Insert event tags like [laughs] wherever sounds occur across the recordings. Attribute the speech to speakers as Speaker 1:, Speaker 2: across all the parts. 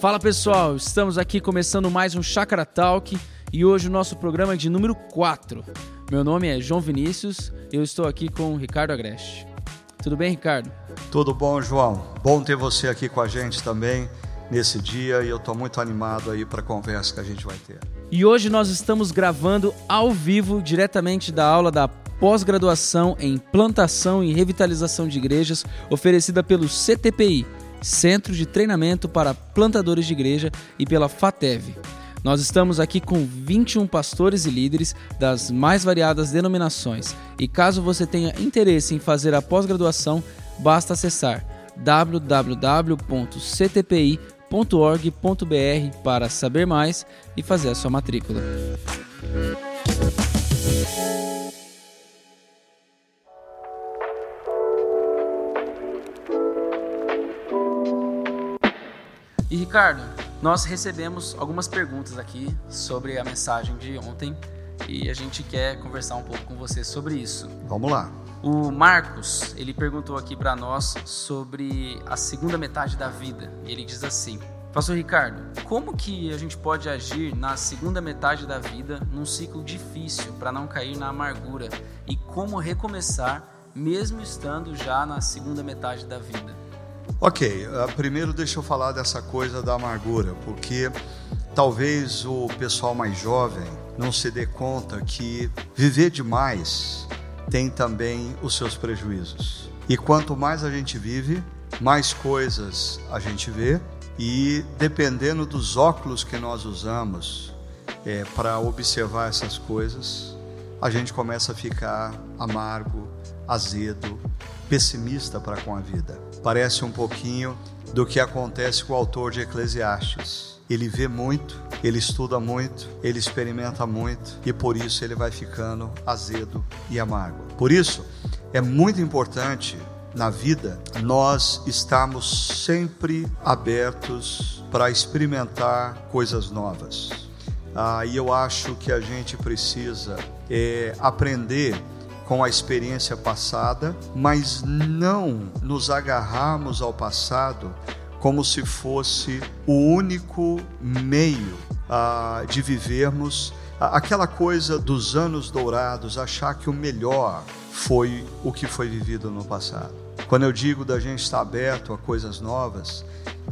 Speaker 1: Fala pessoal, estamos aqui começando mais um Chakra Talk e hoje o nosso programa é de número 4. Meu nome é João Vinícius e eu estou aqui com o Ricardo Agreste. Tudo bem, Ricardo?
Speaker 2: Tudo bom, João. Bom ter você aqui com a gente também nesse dia e eu estou muito animado aí para a conversa que a gente vai ter.
Speaker 1: E hoje nós estamos gravando ao vivo, diretamente da aula da pós-graduação em plantação e revitalização de igrejas, oferecida pelo CTPI, Centro de Treinamento para Plantadores de Igreja, e pela FATEV. Nós estamos aqui com 21 pastores e líderes das mais variadas denominações. E caso você tenha interesse em fazer a pós-graduação, basta acessar www.ctpi.org.br para saber mais e fazer a sua matrícula. E Ricardo, nós recebemos algumas perguntas aqui sobre a mensagem de ontem e a gente quer conversar um pouco com você sobre isso.
Speaker 2: Vamos lá.
Speaker 1: O Marcos, ele perguntou aqui para nós sobre a segunda metade da vida. Ele diz assim: Pastor Ricardo, como que a gente pode agir na segunda metade da vida num ciclo difícil para não cair na amargura e como recomeçar mesmo estando já na segunda metade da vida?
Speaker 2: Ok, uh, primeiro deixa eu falar dessa coisa da amargura, porque talvez o pessoal mais jovem não se dê conta que viver demais tem também os seus prejuízos. E quanto mais a gente vive, mais coisas a gente vê, e dependendo dos óculos que nós usamos é, para observar essas coisas, a gente começa a ficar amargo, azedo, pessimista para com a vida. Parece um pouquinho do que acontece com o autor de Eclesiastes. Ele vê muito, ele estuda muito, ele experimenta muito e por isso ele vai ficando azedo e amargo. Por isso, é muito importante na vida nós estarmos sempre abertos para experimentar coisas novas. Ah, e eu acho que a gente precisa é, aprender com a experiência passada, mas não nos agarrarmos ao passado como se fosse o único meio ah, de vivermos aquela coisa dos anos dourados, achar que o melhor foi o que foi vivido no passado. Quando eu digo da gente estar aberto a coisas novas,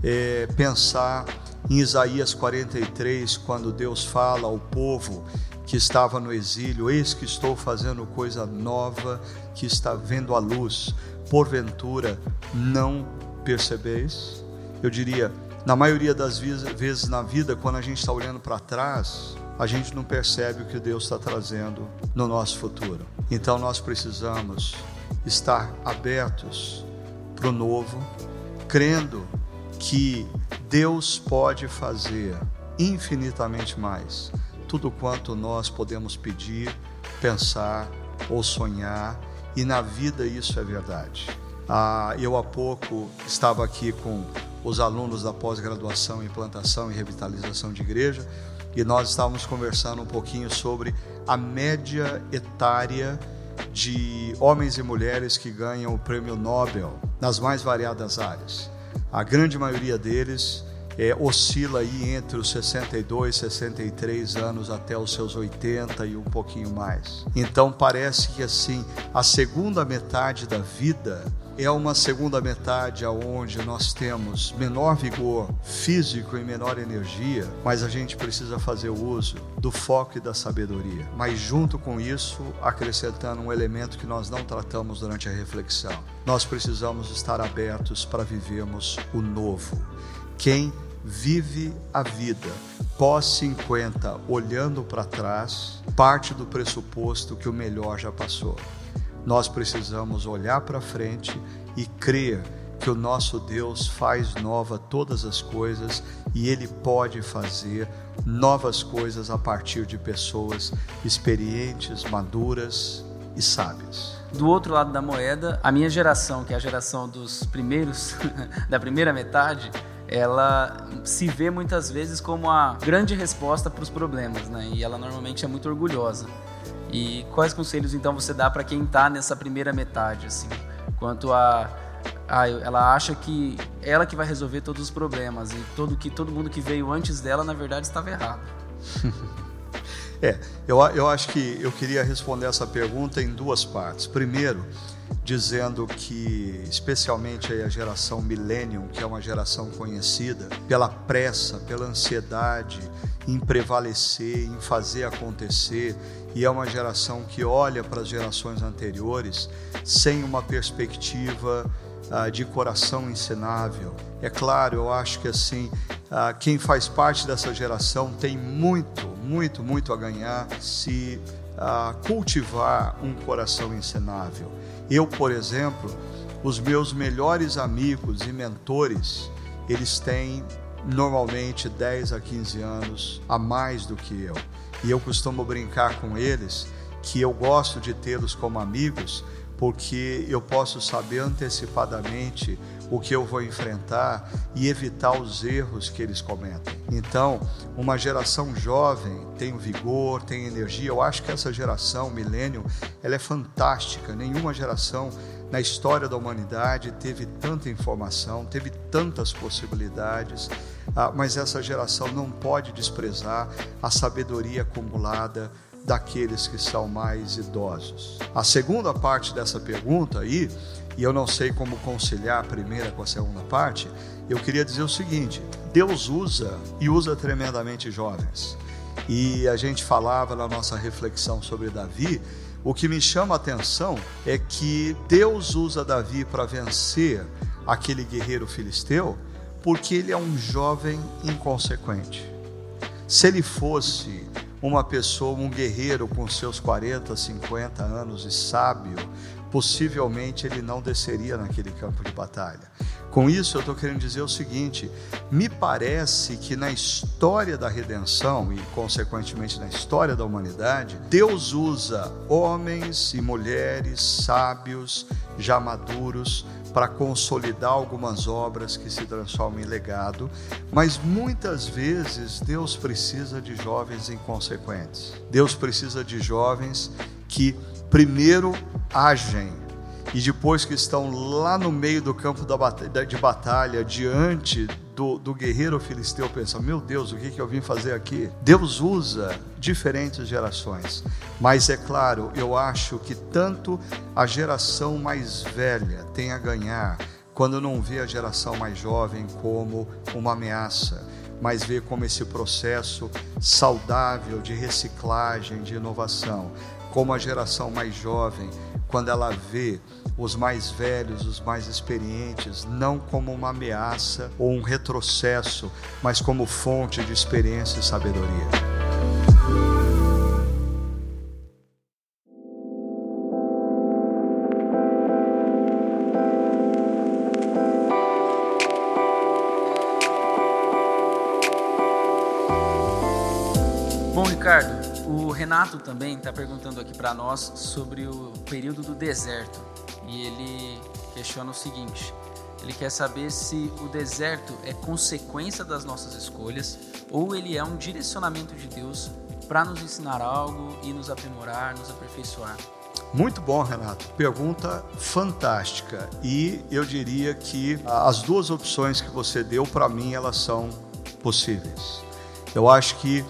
Speaker 2: é pensar em Isaías 43, quando Deus fala ao povo que estava no exílio: Eis que estou fazendo coisa nova que está vendo a luz. Porventura não percebeis? Eu diria, na maioria das vezes na vida, quando a gente está olhando para trás, a gente não percebe o que Deus está trazendo no nosso futuro. Então nós precisamos estar abertos para o novo, crendo que Deus pode fazer infinitamente mais tudo quanto nós podemos pedir, pensar ou sonhar, e na vida isso é verdade. Ah, eu há pouco estava aqui com os alunos da pós-graduação em plantação e revitalização de igreja e nós estávamos conversando um pouquinho sobre a média etária de homens e mulheres que ganham o prêmio Nobel nas mais variadas áreas. A grande maioria deles é, oscila aí entre os 62, 63 anos até os seus 80 e um pouquinho mais. Então parece que assim, a segunda metade da vida é uma segunda metade onde nós temos menor vigor físico e menor energia, mas a gente precisa fazer uso do foco e da sabedoria. Mas junto com isso, acrescentando um elemento que nós não tratamos durante a reflexão. Nós precisamos estar abertos para vivermos o novo. Quem vive a vida pós 50 olhando para trás, parte do pressuposto que o melhor já passou. Nós precisamos olhar para frente e crer que o nosso Deus faz nova todas as coisas e Ele pode fazer novas coisas a partir de pessoas experientes, maduras e sábias.
Speaker 1: Do outro lado da moeda, a minha geração, que é a geração dos primeiros, [laughs] da primeira metade, ela se vê muitas vezes como a grande resposta para os problemas, né? E ela normalmente é muito orgulhosa. E quais conselhos então você dá para quem está nessa primeira metade, assim, quanto a ah, ela acha que ela que vai resolver todos os problemas e todo que todo mundo que veio antes dela na verdade estava errado. [laughs]
Speaker 2: é, eu, eu acho que eu queria responder essa pergunta em duas partes. Primeiro, dizendo que, especialmente a geração Millennium, que é uma geração conhecida pela pressa, pela ansiedade em prevalecer, em fazer acontecer, e é uma geração que olha para as gerações anteriores sem uma perspectiva ah, de coração ensinável. É claro, eu acho que assim, ah, quem faz parte dessa geração tem muito, muito, muito a ganhar se ah, cultivar um coração ensinável. Eu, por exemplo, os meus melhores amigos e mentores, eles têm normalmente 10 a 15 anos a mais do que eu. E eu costumo brincar com eles que eu gosto de tê-los como amigos porque eu posso saber antecipadamente o que eu vou enfrentar e evitar os erros que eles cometem. Então, uma geração jovem tem vigor, tem energia. Eu acho que essa geração, milênio, ela é fantástica. Nenhuma geração na história da humanidade teve tanta informação, teve tantas possibilidades, ah, mas essa geração não pode desprezar a sabedoria acumulada daqueles que são mais idosos. A segunda parte dessa pergunta aí, e eu não sei como conciliar a primeira com a segunda parte, eu queria dizer o seguinte: Deus usa e usa tremendamente jovens. E a gente falava na nossa reflexão sobre Davi, o que me chama a atenção é que Deus usa Davi para vencer aquele guerreiro filisteu, porque ele é um jovem inconsequente. Se ele fosse uma pessoa, um guerreiro com seus 40, 50 anos e sábio, possivelmente ele não desceria naquele campo de batalha. Com isso, eu estou querendo dizer o seguinte: me parece que na história da redenção e, consequentemente, na história da humanidade, Deus usa homens e mulheres sábios, já maduros, para consolidar algumas obras que se transformam em legado, mas muitas vezes Deus precisa de jovens inconsequentes. Deus precisa de jovens que primeiro agem e depois que estão lá no meio do campo de batalha, diante do, do guerreiro filisteu, pensam: meu Deus, o que, que eu vim fazer aqui? Deus usa diferentes gerações, mas é claro, eu acho que tanto a geração mais velha tem a ganhar quando não vê a geração mais jovem como uma ameaça, mas vê como esse processo saudável de reciclagem, de inovação, como a geração mais jovem, quando ela vê os mais velhos, os mais experientes, não como uma ameaça ou um retrocesso, mas como fonte de experiência e sabedoria.
Speaker 1: Renato também está perguntando aqui para nós sobre o período do deserto e ele questiona o seguinte: ele quer saber se o deserto é consequência das nossas escolhas ou ele é um direcionamento de Deus para nos ensinar algo e nos aprimorar, nos aperfeiçoar.
Speaker 2: Muito bom, Renato. Pergunta fantástica. E eu diria que as duas opções que você deu, para mim, elas são possíveis. Eu acho que,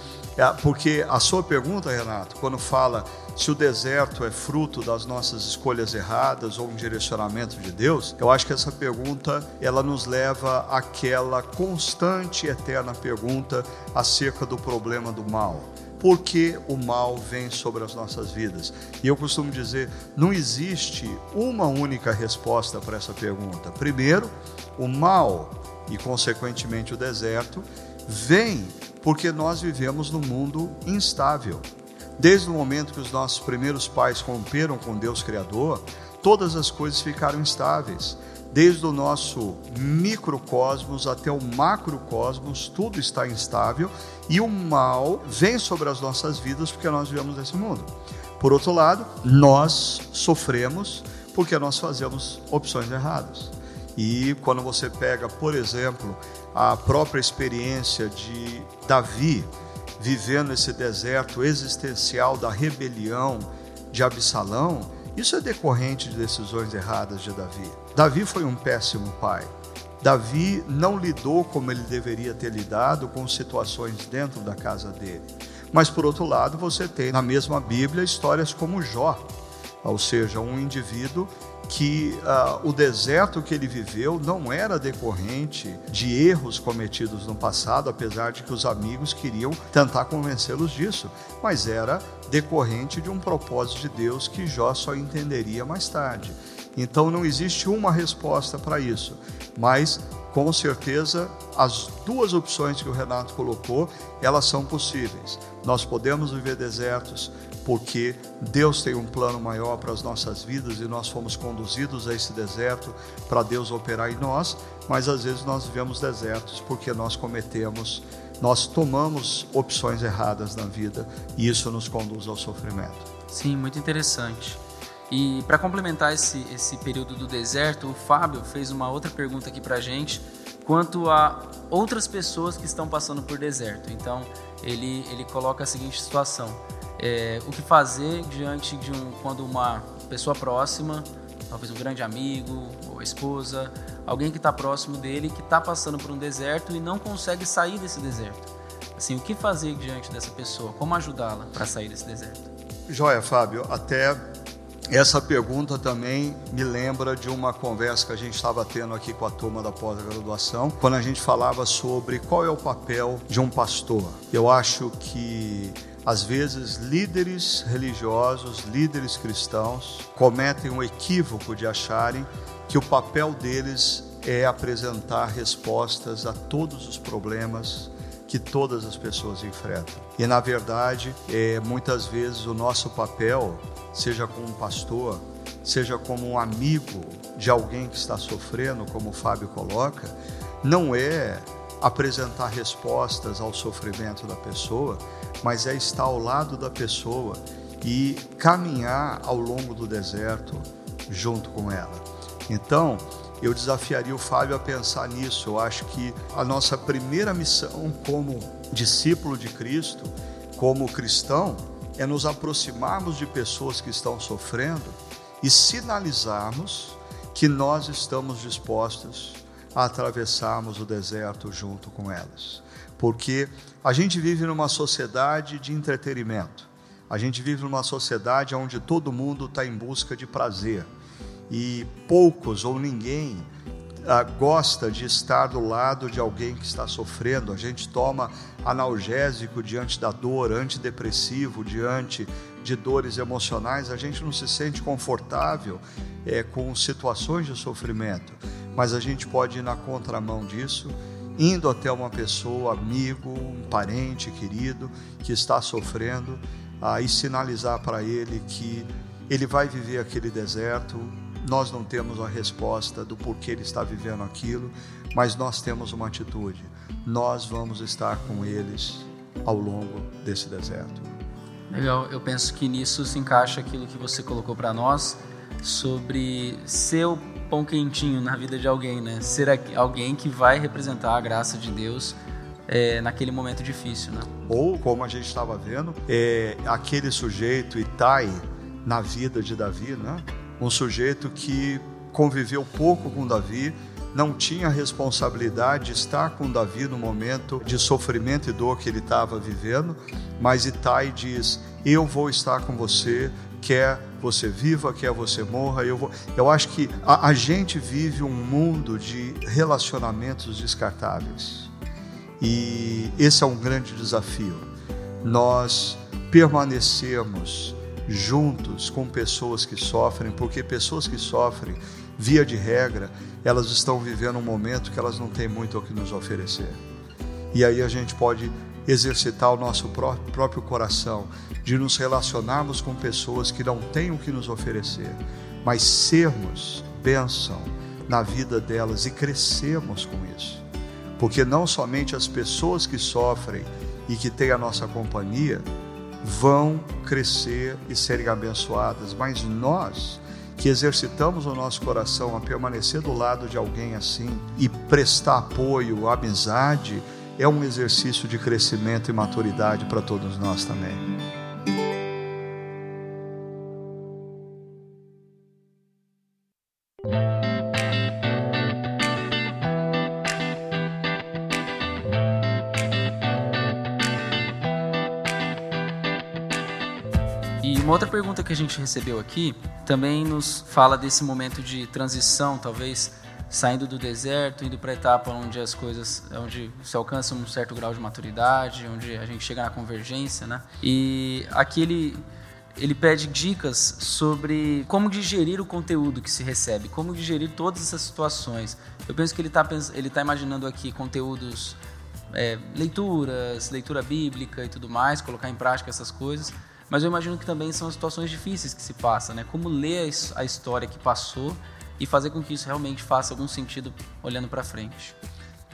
Speaker 2: porque a sua pergunta, Renato, quando fala se o deserto é fruto das nossas escolhas erradas ou um direcionamento de Deus, eu acho que essa pergunta ela nos leva àquela constante e eterna pergunta acerca do problema do mal. Por que o mal vem sobre as nossas vidas? E eu costumo dizer, não existe uma única resposta para essa pergunta. Primeiro, o mal e consequentemente o deserto vem porque nós vivemos num mundo instável. Desde o momento que os nossos primeiros pais romperam com Deus Criador, todas as coisas ficaram instáveis. Desde o nosso microcosmos até o macrocosmos, tudo está instável e o mal vem sobre as nossas vidas porque nós vivemos nesse mundo. Por outro lado, nós sofremos porque nós fazemos opções erradas. E quando você pega, por exemplo, a própria experiência de Davi, vivendo esse deserto existencial da rebelião de Absalão, Isso é decorrente de decisões erradas de Davi. Davi foi um péssimo pai. Davi não lidou como ele deveria ter lidado com situações dentro da casa dele. Mas por outro lado, você tem na mesma Bíblia histórias como Jó, ou seja, um indivíduo que uh, o deserto que ele viveu não era decorrente de erros cometidos no passado, apesar de que os amigos queriam tentar convencê-los disso, mas era decorrente de um propósito de Deus que Jó só entenderia mais tarde. Então não existe uma resposta para isso, mas com certeza as duas opções que o Renato colocou, elas são possíveis. Nós podemos viver desertos porque Deus tem um plano maior para as nossas vidas e nós fomos conduzidos a esse deserto para Deus operar em nós, mas às vezes nós vivemos desertos porque nós cometemos, nós tomamos opções erradas na vida e isso nos conduz ao sofrimento.
Speaker 1: Sim, muito interessante. E para complementar esse, esse período do deserto, o Fábio fez uma outra pergunta aqui para a gente quanto a outras pessoas que estão passando por deserto. Então, ele, ele coloca a seguinte situação: é, o que fazer diante de um quando uma pessoa próxima, talvez um grande amigo ou esposa, alguém que está próximo dele, que está passando por um deserto e não consegue sair desse deserto. Assim, o que fazer diante dessa pessoa? Como ajudá-la para sair desse deserto?
Speaker 2: Joia, Fábio. Até essa pergunta também me lembra de uma conversa que a gente estava tendo aqui com a turma da pós-graduação, quando a gente falava sobre qual é o papel de um pastor. Eu acho que às vezes líderes religiosos, líderes cristãos, cometem o equívoco de acharem que o papel deles é apresentar respostas a todos os problemas que todas as pessoas enfrentam. E na verdade, é, muitas vezes o nosso papel seja como um pastor, seja como um amigo de alguém que está sofrendo, como o Fábio coloca, não é apresentar respostas ao sofrimento da pessoa, mas é estar ao lado da pessoa e caminhar ao longo do deserto junto com ela. Então, eu desafiaria o Fábio a pensar nisso. Eu acho que a nossa primeira missão como discípulo de Cristo, como cristão, é nos aproximarmos de pessoas que estão sofrendo e sinalizarmos que nós estamos dispostos a atravessarmos o deserto junto com elas. Porque a gente vive numa sociedade de entretenimento, a gente vive numa sociedade onde todo mundo está em busca de prazer e poucos ou ninguém ah, gosta de estar do lado de alguém que está sofrendo. A gente toma analgésico diante da dor, antidepressivo diante de dores emocionais. A gente não se sente confortável é, com situações de sofrimento, mas a gente pode ir na contramão disso. Indo até uma pessoa, amigo, um parente querido que está sofrendo, ah, e sinalizar para ele que ele vai viver aquele deserto, nós não temos a resposta do porquê ele está vivendo aquilo, mas nós temos uma atitude. Nós vamos estar com eles ao longo desse deserto.
Speaker 1: Legal, eu penso que nisso se encaixa aquilo que você colocou para nós sobre ser o pão quentinho na vida de alguém, né? Ser alguém que vai representar a graça de Deus é, naquele momento difícil, né?
Speaker 2: Ou, como a gente estava vendo, é, aquele sujeito Itai na vida de Davi, né? um sujeito que conviveu pouco com Davi, não tinha responsabilidade de estar com Davi no momento de sofrimento e dor que ele estava vivendo, mas Itai diz: Eu vou estar com você, quer você viva, quer você morra. Eu, vou... eu acho que a, a gente vive um mundo de relacionamentos descartáveis e esse é um grande desafio. Nós permanecemos juntos com pessoas que sofrem, porque pessoas que sofrem, via de regra, elas estão vivendo um momento que elas não têm muito o que nos oferecer. E aí a gente pode exercitar o nosso próprio coração de nos relacionarmos com pessoas que não têm o que nos oferecer, mas sermos bênção na vida delas e crescermos com isso. Porque não somente as pessoas que sofrem e que têm a nossa companhia, vão crescer e serem abençoadas, mas nós que exercitamos o nosso coração a permanecer do lado de alguém assim e prestar apoio, amizade, é um exercício de crescimento e maturidade para todos nós também.
Speaker 1: Pergunta que a gente recebeu aqui também nos fala desse momento de transição, talvez saindo do deserto, indo para a etapa onde as coisas, onde se alcança um certo grau de maturidade, onde a gente chega na convergência, né? E aqui ele ele pede dicas sobre como digerir o conteúdo que se recebe, como digerir todas essas situações. Eu penso que ele está ele tá imaginando aqui conteúdos, é, leituras, leitura bíblica e tudo mais, colocar em prática essas coisas. Mas eu imagino que também são situações difíceis que se passa, né? Como ler a história que passou e fazer com que isso realmente faça algum sentido olhando para frente.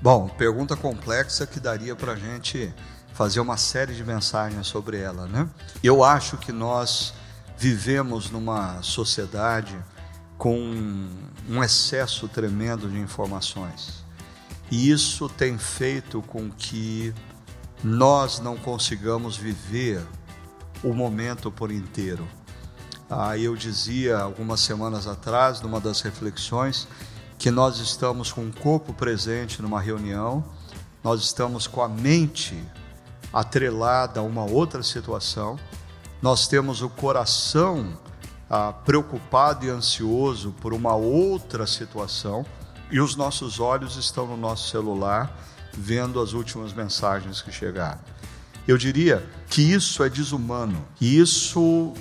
Speaker 2: Bom, pergunta complexa que daria para a gente fazer uma série de mensagens sobre ela, né? Eu acho que nós vivemos numa sociedade com um excesso tremendo de informações. E isso tem feito com que nós não consigamos viver o momento por inteiro. Ah, eu dizia algumas semanas atrás, numa das reflexões, que nós estamos com o corpo presente numa reunião, nós estamos com a mente atrelada a uma outra situação, nós temos o coração ah, preocupado e ansioso por uma outra situação, e os nossos olhos estão no nosso celular vendo as últimas mensagens que chegaram. Eu diria que isso é desumano e isso uh,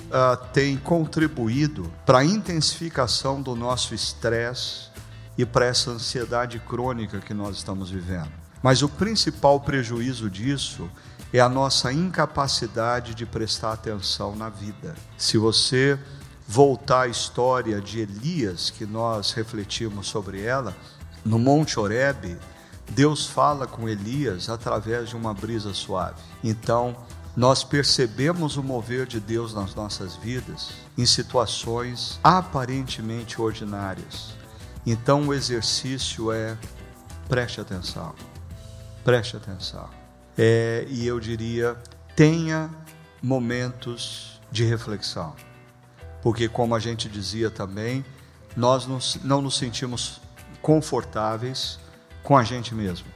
Speaker 2: tem contribuído para a intensificação do nosso estresse e para essa ansiedade crônica que nós estamos vivendo. Mas o principal prejuízo disso é a nossa incapacidade de prestar atenção na vida. Se você voltar à história de Elias, que nós refletimos sobre ela, no Monte Horebe, Deus fala com Elias através de uma brisa suave. Então, nós percebemos o mover de Deus nas nossas vidas em situações aparentemente ordinárias. Então, o exercício é preste atenção, preste atenção. É, e eu diria, tenha momentos de reflexão, porque, como a gente dizia também, nós não nos sentimos confortáveis com a gente mesmo.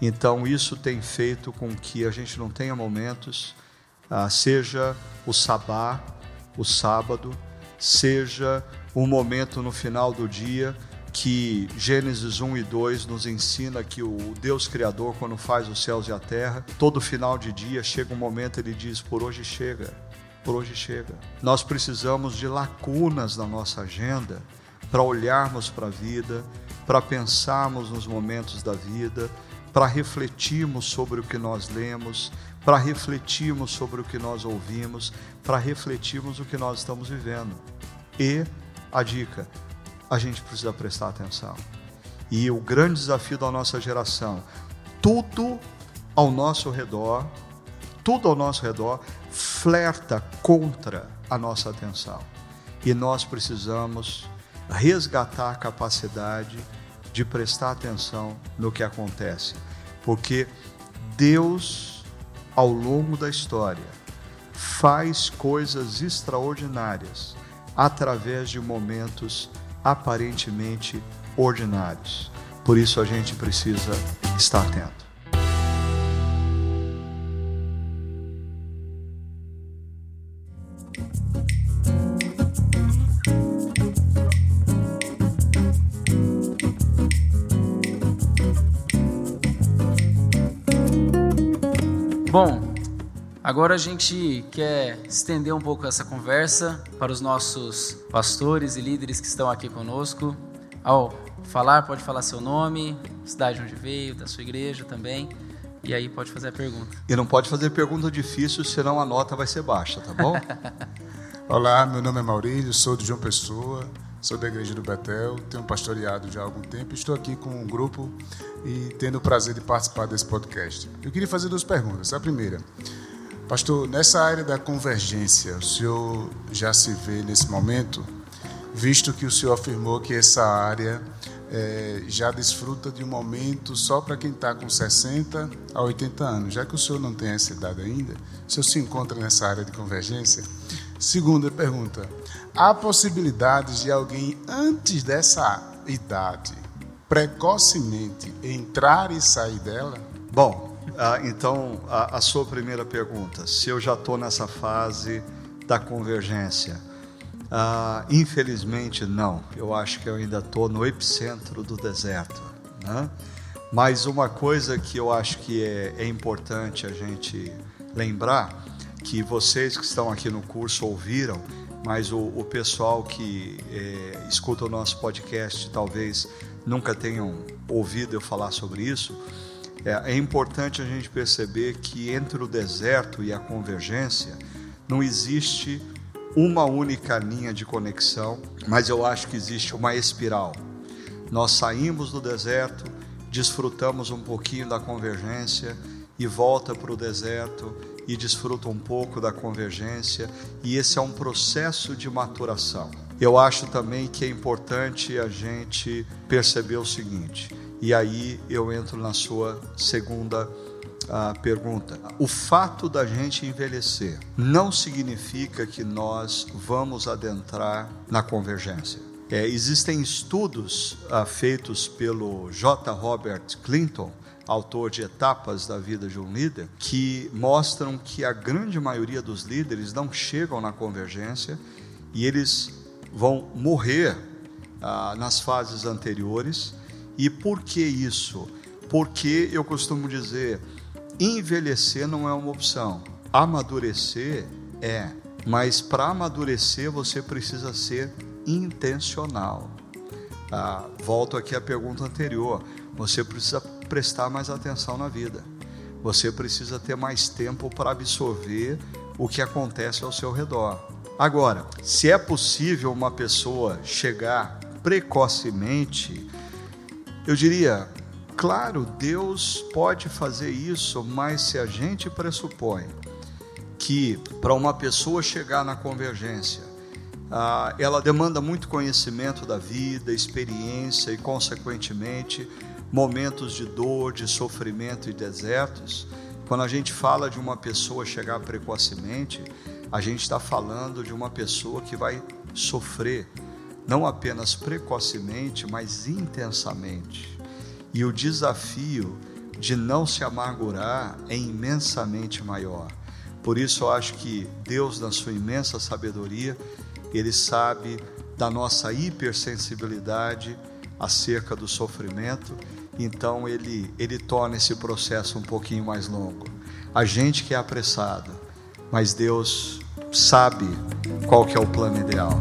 Speaker 2: Então, isso tem feito com que a gente não tenha momentos, ah, seja o sabá, o sábado, seja um momento no final do dia que Gênesis 1 e 2 nos ensina que o Deus Criador, quando faz os céus e a terra, todo final de dia chega um momento ele diz: por hoje chega, por hoje chega. Nós precisamos de lacunas na nossa agenda para olharmos para a vida, para pensarmos nos momentos da vida, para refletirmos sobre o que nós lemos, para refletirmos sobre o que nós ouvimos, para refletirmos o que nós estamos vivendo. E a dica, a gente precisa prestar atenção. E o grande desafio da nossa geração, tudo ao nosso redor, tudo ao nosso redor flerta contra a nossa atenção. E nós precisamos resgatar a capacidade de prestar atenção no que acontece, porque Deus, ao longo da história, faz coisas extraordinárias através de momentos aparentemente ordinários. Por isso a gente precisa estar atento.
Speaker 1: Bom, agora a gente quer estender um pouco essa conversa para os nossos pastores e líderes que estão aqui conosco. Ao falar, pode falar seu nome, cidade onde veio, da sua igreja também. E aí pode fazer a pergunta.
Speaker 2: E não pode fazer pergunta difícil, senão a nota vai ser baixa, tá bom? [laughs]
Speaker 3: Olá, meu nome é Maurílio, sou de João Pessoa, sou da Igreja do Betel, tenho pastoreado já há algum tempo, estou aqui com um grupo e tendo o prazer de participar desse podcast. Eu queria fazer duas perguntas. A primeira, pastor, nessa área da convergência, o senhor já se vê nesse momento, visto que o senhor afirmou que essa área é, já desfruta de um momento só para quem está com 60 a 80 anos. Já que o senhor não tem essa idade ainda, o senhor se encontra nessa área de convergência? Segunda pergunta: há possibilidades de alguém antes dessa idade, precocemente, entrar e sair dela?
Speaker 2: Bom, ah, então a, sua primeira pergunta: se eu já estou nessa fase da convergência. Ah, infelizmente, não. Eu acho que eu ainda estou no epicentro do deserto. Né? Mas uma coisa que eu acho que é, é importante a gente lembrar, que vocês que estão aqui no curso ouviram, mas o, o pessoal que é, escuta o nosso podcast talvez nunca tenham ouvido eu falar sobre isso. É, é importante a gente perceber que entre o deserto e a convergência não existe uma única linha de conexão, mas eu acho que existe uma espiral. Nós saímos do deserto, desfrutamos um pouquinho da convergência e volta para o deserto e desfruta um pouco da convergência, e esse é um processo de maturação. Eu acho também que é importante a gente perceber o seguinte, e aí eu entro na sua segunda uh, pergunta. O fato da gente envelhecer não significa que nós vamos adentrar na convergência. É, existem estudos uh, feitos pelo J. Robert Clinton, autor de Etapas da Vida de um Líder, que mostram que a grande maioria dos líderes não chegam na convergência e eles vão morrer ah, nas fases anteriores. E por que isso? Porque eu costumo dizer, envelhecer não é uma opção, amadurecer é. Mas para amadurecer você precisa ser intencional. Ah, volto aqui à pergunta anterior. Você precisa prestar mais atenção na vida. Você precisa ter mais tempo para absorver o que acontece ao seu redor. Agora, se é possível uma pessoa chegar precocemente, eu diria, claro, Deus pode fazer isso, mas se a gente pressupõe que para uma pessoa chegar na convergência, ah, ela demanda muito conhecimento da vida, experiência e, consequentemente, momentos de dor, de sofrimento e desertos, quando a gente fala de uma pessoa chegar precocemente, a gente está falando de uma pessoa que vai sofrer, não apenas precocemente, mas intensamente. E o desafio de não se amargurar é imensamente maior. Por isso eu acho que Deus, na sua imensa sabedoria, Ele sabe da nossa hipersensibilidade acerca do sofrimento então ele, ele torna esse processo um pouquinho mais longo. A gente que é apressado, mas Deus sabe qual que é o plano ideal.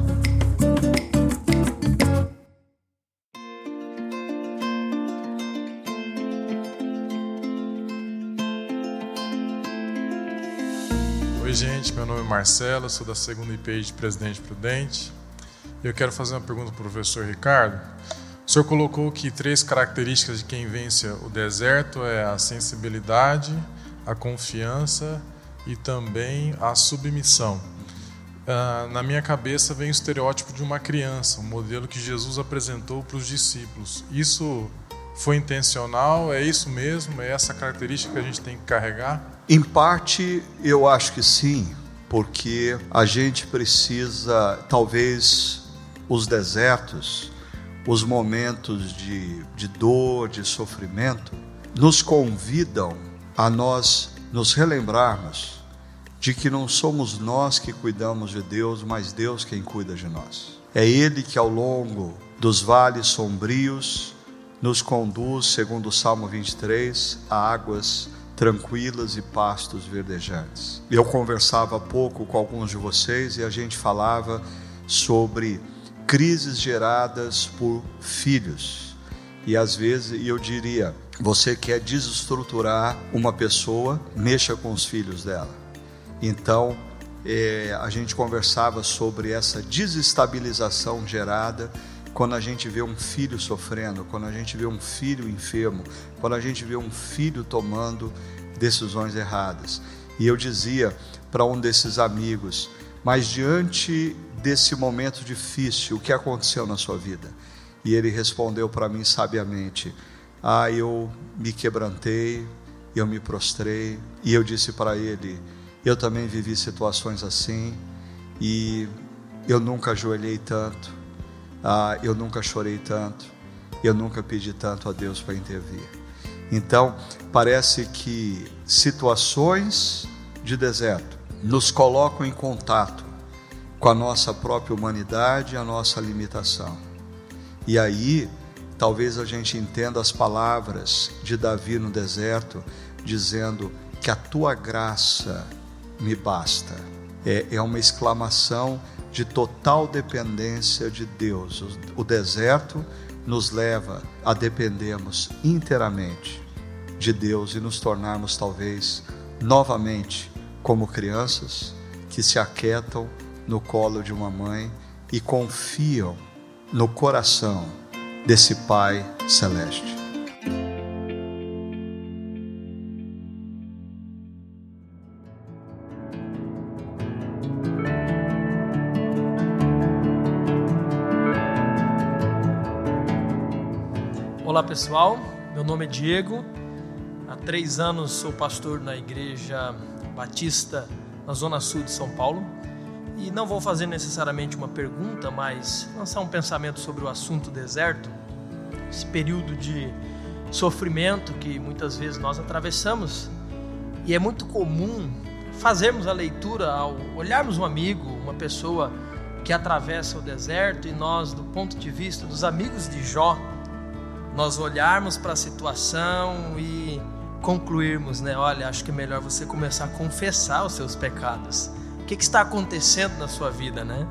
Speaker 4: Oi, gente, meu nome é Marcelo, sou da segunda IP de Presidente Prudente. Eu quero fazer uma pergunta para o professor Ricardo. O senhor colocou que três características de quem vence o deserto é a sensibilidade, a confiança e também a submissão. Ah, na minha cabeça vem o estereótipo de uma criança, um modelo que Jesus apresentou para os discípulos. Isso foi intencional? É isso mesmo? É essa característica que a gente tem que carregar?
Speaker 2: Em parte, eu acho que sim, porque a gente precisa, talvez, os desertos os momentos de, de dor, de sofrimento, nos convidam a nós nos relembrarmos de que não somos nós que cuidamos de Deus, mas Deus quem cuida de nós. É Ele que ao longo dos vales sombrios nos conduz, segundo o Salmo 23, a águas tranquilas e pastos verdejantes. Eu conversava há pouco com alguns de vocês e a gente falava sobre crises geradas por filhos. E às vezes, eu diria, você quer desestruturar uma pessoa, mexa com os filhos dela. Então, é, a gente conversava sobre essa desestabilização gerada quando a gente vê um filho sofrendo, quando a gente vê um filho enfermo, quando a gente vê um filho tomando decisões erradas. E eu dizia para um desses amigos, mas diante desse momento difícil, o que aconteceu na sua vida? E ele respondeu para mim sabiamente: Ah, eu me quebrantei, eu me prostrei, e eu disse para ele: Eu também vivi situações assim, E eu nunca ajoelhei tanto, ah, eu nunca chorei tanto, eu nunca pedi tanto a Deus para intervir. Então, parece que situações de deserto nos colocam em contato com a nossa própria humanidade e a nossa limitação. E aí, talvez a gente entenda as palavras de Davi no deserto, dizendo que a tua graça me basta. É, é uma exclamação de total dependência de Deus. O, o deserto nos leva a dependermos inteiramente de Deus e nos tornarmos, talvez, novamente como crianças que se aquietam no colo de uma mãe e confiam no coração desse Pai celeste.
Speaker 5: Olá pessoal, meu nome é Diego. Há três anos sou pastor na Igreja Batista na Zona Sul de São Paulo. E não vou fazer necessariamente uma pergunta, mas lançar um pensamento sobre o assunto deserto, esse período de sofrimento que muitas vezes nós atravessamos. E é muito comum fazermos a leitura ao olharmos um amigo, uma pessoa que atravessa o deserto e nós, do ponto de vista dos amigos de Jó, nós olharmos para a situação e concluirmos, né? Olha, acho que é melhor você começar a confessar os seus pecados que, que está acontecendo na sua vida, né?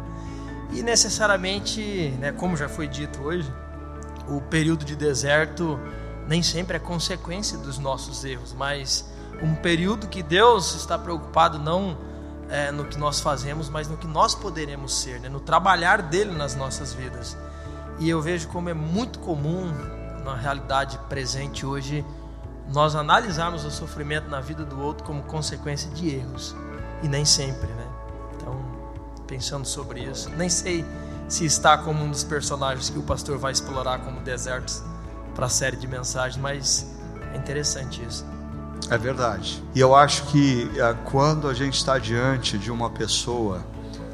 Speaker 5: E necessariamente, né, como já foi dito hoje, o período de deserto nem sempre é consequência dos nossos erros, mas um período que Deus está preocupado não é, no que nós fazemos, mas no que nós poderemos ser, né, no trabalhar dele nas nossas vidas. E eu vejo como é muito comum na realidade presente hoje nós analisarmos o sofrimento na vida do outro como consequência de erros e nem sempre, né? Pensando sobre isso. Nem sei se está como um dos personagens que o pastor vai explorar como desertos para a série de mensagens, mas é interessante isso.
Speaker 2: É verdade. E eu acho que é, quando a gente está diante de uma pessoa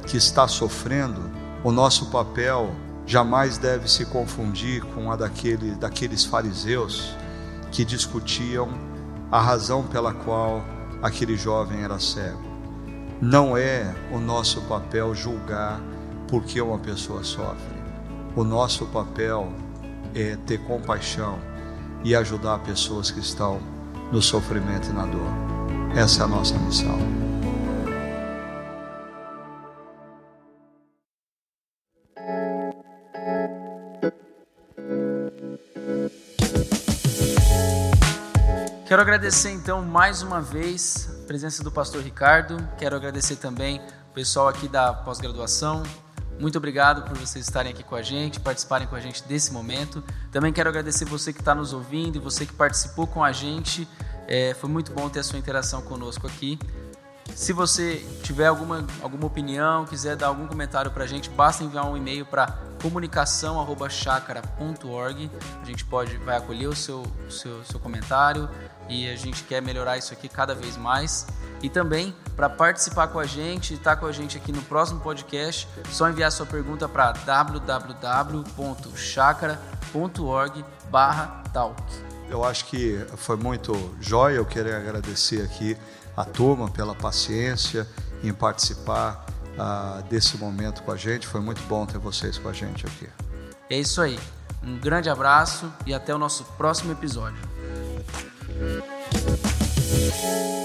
Speaker 2: que está sofrendo, o nosso papel jamais deve se confundir com a daquele, daqueles fariseus que discutiam a razão pela qual aquele jovem era cego. Não é o nosso papel julgar porque uma pessoa sofre. O nosso papel é ter compaixão e ajudar pessoas que estão no sofrimento e na dor. Essa é a nossa missão.
Speaker 1: Quero agradecer então mais uma vez presença do pastor Ricardo. Quero agradecer também o pessoal aqui da pós-graduação. Muito obrigado por vocês estarem aqui com a gente, participarem com a gente desse momento. Também quero agradecer você que está nos ouvindo e você que participou com a gente. É, foi muito bom ter a sua interação conosco aqui. Se você tiver alguma, alguma opinião, quiser dar algum comentário para a gente, basta enviar um e-mail para comunicação@chacara.org. A gente pode vai acolher o seu, seu, seu comentário e a gente quer melhorar isso aqui cada vez mais. E também para participar com a gente, estar tá com a gente aqui no próximo podcast, só enviar sua pergunta para www.chacara.org/talk.
Speaker 2: Eu acho que foi muito jóia. Eu quero agradecer aqui a turma pela paciência em participar uh, desse momento com a gente. Foi muito bom ter vocês com a gente aqui.
Speaker 1: É isso aí. Um grande abraço e até o nosso próximo episódio. Thank you.